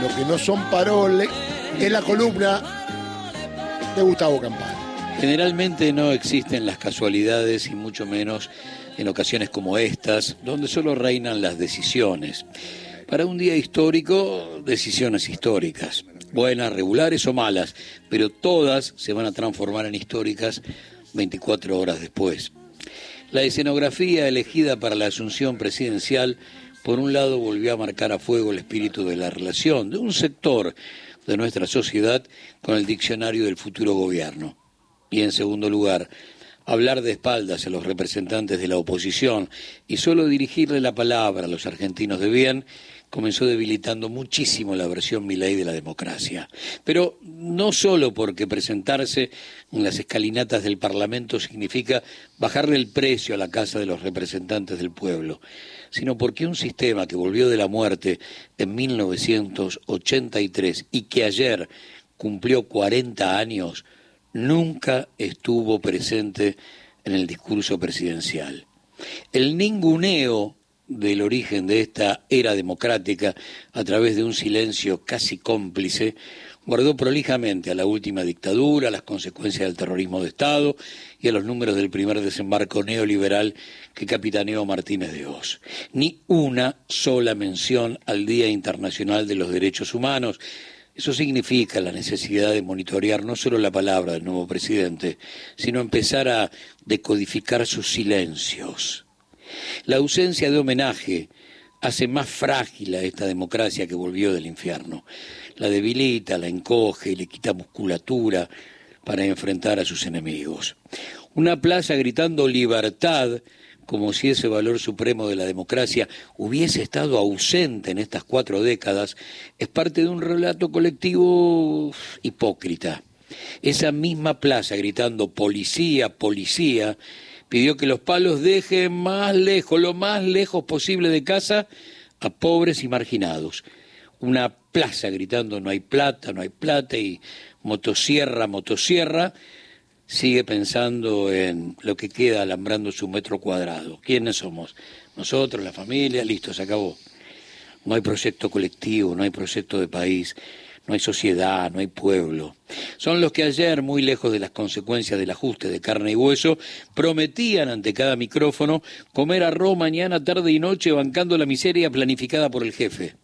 lo que no son paroles, en la columna de Gustavo Campana. Generalmente no existen las casualidades y mucho menos en ocasiones como estas, donde solo reinan las decisiones. Para un día histórico, decisiones históricas, buenas, regulares o malas, pero todas se van a transformar en históricas 24 horas después. La escenografía elegida para la asunción presidencial, por un lado, volvió a marcar a fuego el espíritu de la relación de un sector de nuestra sociedad con el diccionario del futuro gobierno. Y en segundo lugar, hablar de espaldas a los representantes de la oposición y solo dirigirle la palabra a los argentinos de bien comenzó debilitando muchísimo la versión Milei de la democracia. Pero no solo porque presentarse en las escalinatas del Parlamento significa bajarle el precio a la Casa de los Representantes del Pueblo, sino porque un sistema que volvió de la muerte en 1983 y que ayer cumplió 40 años, nunca estuvo presente en el discurso presidencial. El ninguneo del origen de esta era democrática a través de un silencio casi cómplice, guardó prolijamente a la última dictadura, las consecuencias del terrorismo de Estado y a los números del primer desembarco neoliberal que capitaneó Martínez de Oz. Ni una sola mención al Día Internacional de los Derechos Humanos. Eso significa la necesidad de monitorear no solo la palabra del nuevo presidente, sino empezar a decodificar sus silencios la ausencia de homenaje hace más frágil a esta democracia que volvió del infierno. La debilita, la encoge, le quita musculatura para enfrentar a sus enemigos. Una plaza gritando libertad, como si ese valor supremo de la democracia hubiese estado ausente en estas cuatro décadas, es parte de un relato colectivo hipócrita. Esa misma plaza gritando policía, policía, pidió que los palos dejen más lejos, lo más lejos posible de casa, a pobres y marginados. Una plaza gritando no hay plata, no hay plata y motosierra, motosierra, sigue pensando en lo que queda alambrando su metro cuadrado. ¿Quiénes somos? Nosotros, la familia, listo, se acabó. No hay proyecto colectivo, no hay proyecto de país no hay sociedad, no hay pueblo. Son los que ayer, muy lejos de las consecuencias del ajuste de carne y hueso, prometían ante cada micrófono comer arroz mañana, tarde y noche bancando la miseria planificada por el jefe.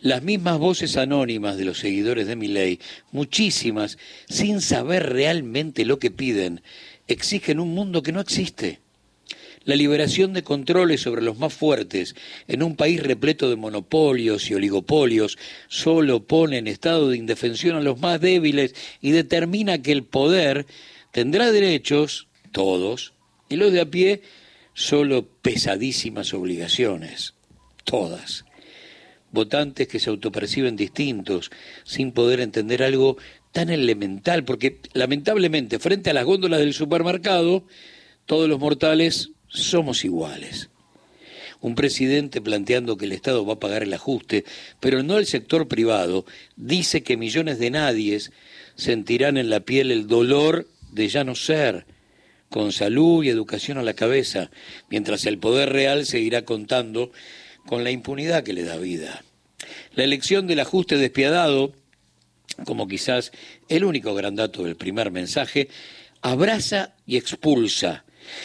Las mismas voces anónimas de los seguidores de mi ley, muchísimas, sin saber realmente lo que piden, exigen un mundo que no existe la liberación de controles sobre los más fuertes en un país repleto de monopolios y oligopolios solo pone en estado de indefensión a los más débiles y determina que el poder tendrá derechos, todos, y los de a pie solo pesadísimas obligaciones, todas. Votantes que se autoperciben distintos, sin poder entender algo tan elemental, porque lamentablemente frente a las góndolas del supermercado, todos los mortales somos iguales. Un presidente planteando que el Estado va a pagar el ajuste, pero no el sector privado, dice que millones de nadies sentirán en la piel el dolor de ya no ser, con salud y educación a la cabeza, mientras el poder real seguirá contando con la impunidad que le da vida. La elección del ajuste despiadado, como quizás el único gran dato del primer mensaje, abraza y expulsa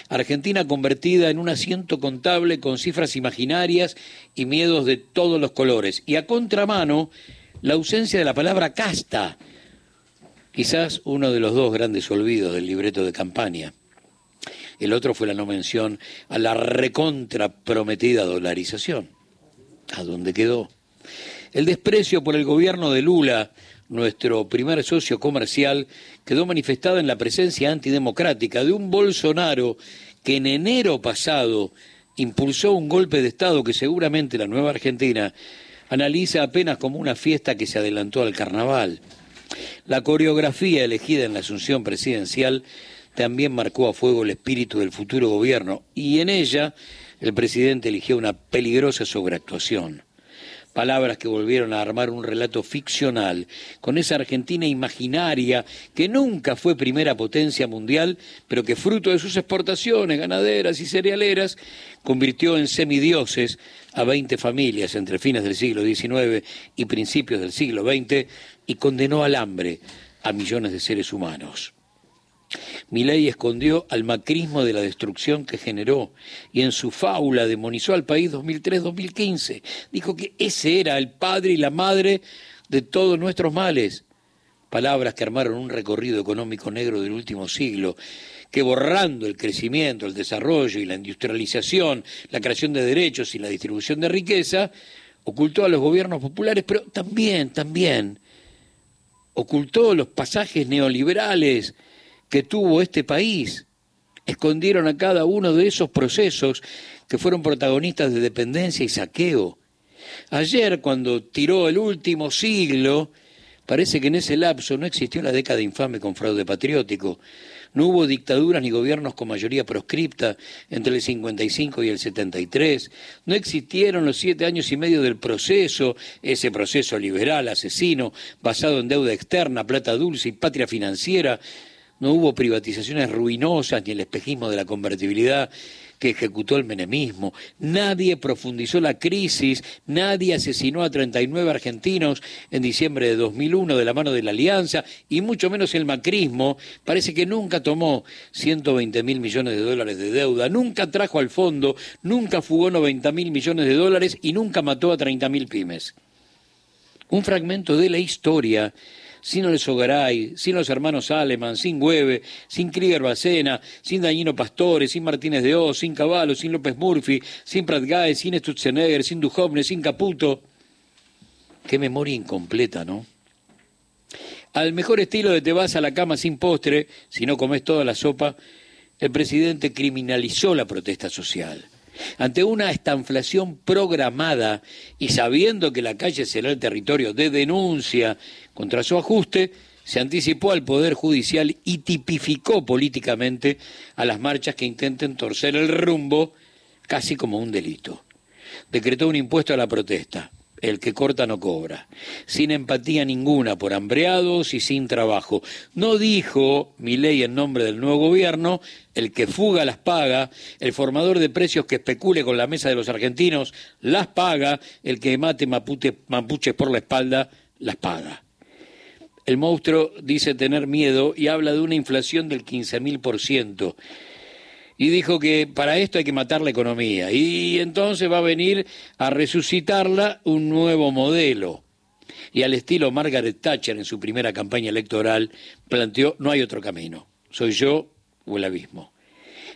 Argentina convertida en un asiento contable con cifras imaginarias y miedos de todos los colores. Y a contramano, la ausencia de la palabra casta, quizás uno de los dos grandes olvidos del libreto de campaña. El otro fue la no mención a la recontra prometida dolarización. ¿A dónde quedó? El desprecio por el gobierno de Lula nuestro primer socio comercial, quedó manifestada en la presencia antidemocrática de un Bolsonaro que en enero pasado impulsó un golpe de Estado que seguramente la nueva Argentina analiza apenas como una fiesta que se adelantó al carnaval. La coreografía elegida en la asunción presidencial también marcó a fuego el espíritu del futuro gobierno y en ella el presidente eligió una peligrosa sobreactuación palabras que volvieron a armar un relato ficcional, con esa Argentina imaginaria que nunca fue primera potencia mundial, pero que fruto de sus exportaciones ganaderas y cerealeras convirtió en semidioses a 20 familias entre fines del siglo XIX y principios del siglo XX y condenó al hambre a millones de seres humanos. Milei escondió al macrismo de la destrucción que generó y en su fábula demonizó al país 2003-2015. Dijo que ese era el padre y la madre de todos nuestros males. Palabras que armaron un recorrido económico negro del último siglo, que borrando el crecimiento, el desarrollo y la industrialización, la creación de derechos y la distribución de riqueza, ocultó a los gobiernos populares, pero también, también ocultó los pasajes neoliberales que tuvo este país. Escondieron a cada uno de esos procesos que fueron protagonistas de dependencia y saqueo. Ayer, cuando tiró el último siglo, parece que en ese lapso no existió la década infame con fraude patriótico. No hubo dictaduras ni gobiernos con mayoría proscripta entre el 55 y el 73. No existieron los siete años y medio del proceso, ese proceso liberal, asesino, basado en deuda externa, plata dulce y patria financiera, no hubo privatizaciones ruinosas ni el espejismo de la convertibilidad que ejecutó el menemismo. Nadie profundizó la crisis, nadie asesinó a 39 argentinos en diciembre de 2001 de la mano de la Alianza, y mucho menos el macrismo. Parece que nunca tomó 120 mil millones de dólares de deuda, nunca trajo al fondo, nunca fugó 90 mil millones de dólares y nunca mató a 30 mil pymes. Un fragmento de la historia sin el Sogaray, sin los hermanos Aleman, sin Hueve, sin Krieger Bacena, sin Dañino Pastore, sin Martínez de Oz, sin Caballo, sin López Murphy, sin Prat sin Stutzenegger, sin Duhovne, sin Caputo. Qué memoria incompleta, ¿no? Al mejor estilo de te vas a la cama sin postre, si no comes toda la sopa, el presidente criminalizó la protesta social. Ante una estanflación programada y sabiendo que la calle será el territorio de denuncia contra su ajuste, se anticipó al Poder Judicial y tipificó políticamente a las marchas que intenten torcer el rumbo casi como un delito. Decretó un impuesto a la protesta el que corta no cobra, sin empatía ninguna por hambreados y sin trabajo. No dijo mi ley en nombre del nuevo gobierno, el que fuga las paga, el formador de precios que especule con la mesa de los argentinos las paga, el que mate mapuches por la espalda las paga. El monstruo dice tener miedo y habla de una inflación del 15.000% y dijo que para esto hay que matar la economía y entonces va a venir a resucitarla un nuevo modelo. Y al estilo Margaret Thatcher en su primera campaña electoral planteó no hay otro camino, soy yo o el abismo.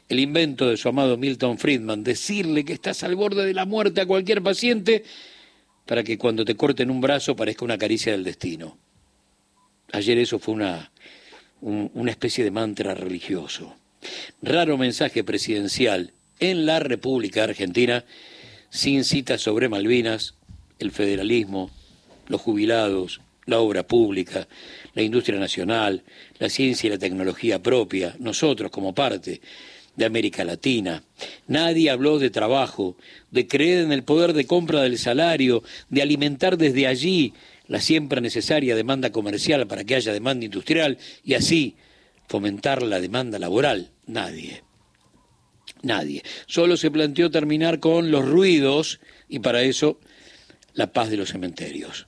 El invento de su amado Milton Friedman, decirle que estás al borde de la muerte a cualquier paciente para que cuando te corten un brazo parezca una caricia del destino. Ayer eso fue una, una especie de mantra religioso. Raro mensaje presidencial en la República Argentina sin citas sobre Malvinas, el federalismo, los jubilados, la obra pública, la industria nacional, la ciencia y la tecnología propia, nosotros como parte de América Latina. Nadie habló de trabajo, de creer en el poder de compra del salario, de alimentar desde allí la siempre necesaria demanda comercial para que haya demanda industrial y así fomentar la demanda laboral. Nadie. Nadie. Solo se planteó terminar con los ruidos y para eso la paz de los cementerios.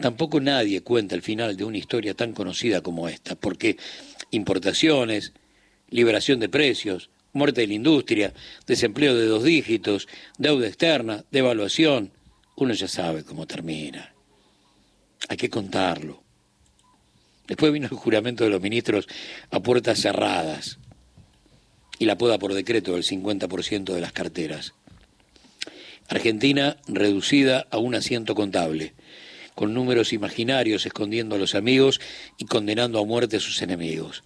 Tampoco nadie cuenta el final de una historia tan conocida como esta, porque importaciones, liberación de precios, muerte de la industria, desempleo de dos dígitos, deuda externa, devaluación, uno ya sabe cómo termina. Hay que contarlo. Después vino el juramento de los ministros a puertas cerradas y la poda por decreto del 50% de las carteras. Argentina reducida a un asiento contable, con números imaginarios escondiendo a los amigos y condenando a muerte a sus enemigos.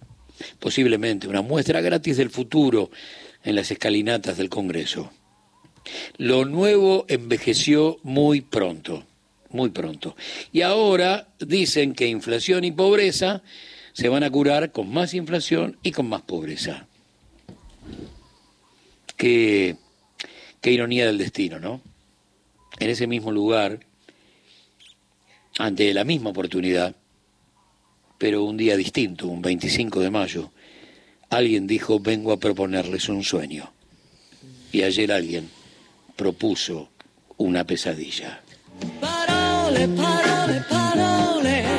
Posiblemente una muestra gratis del futuro en las escalinatas del Congreso. Lo nuevo envejeció muy pronto, muy pronto. Y ahora dicen que inflación y pobreza se van a curar con más inflación y con más pobreza. Qué, ironía del destino, ¿no? En ese mismo lugar, ante la misma oportunidad, pero un día distinto, un 25 de mayo, alguien dijo, vengo a proponerles un sueño. Y ayer alguien propuso una pesadilla. Parole, parole, parole.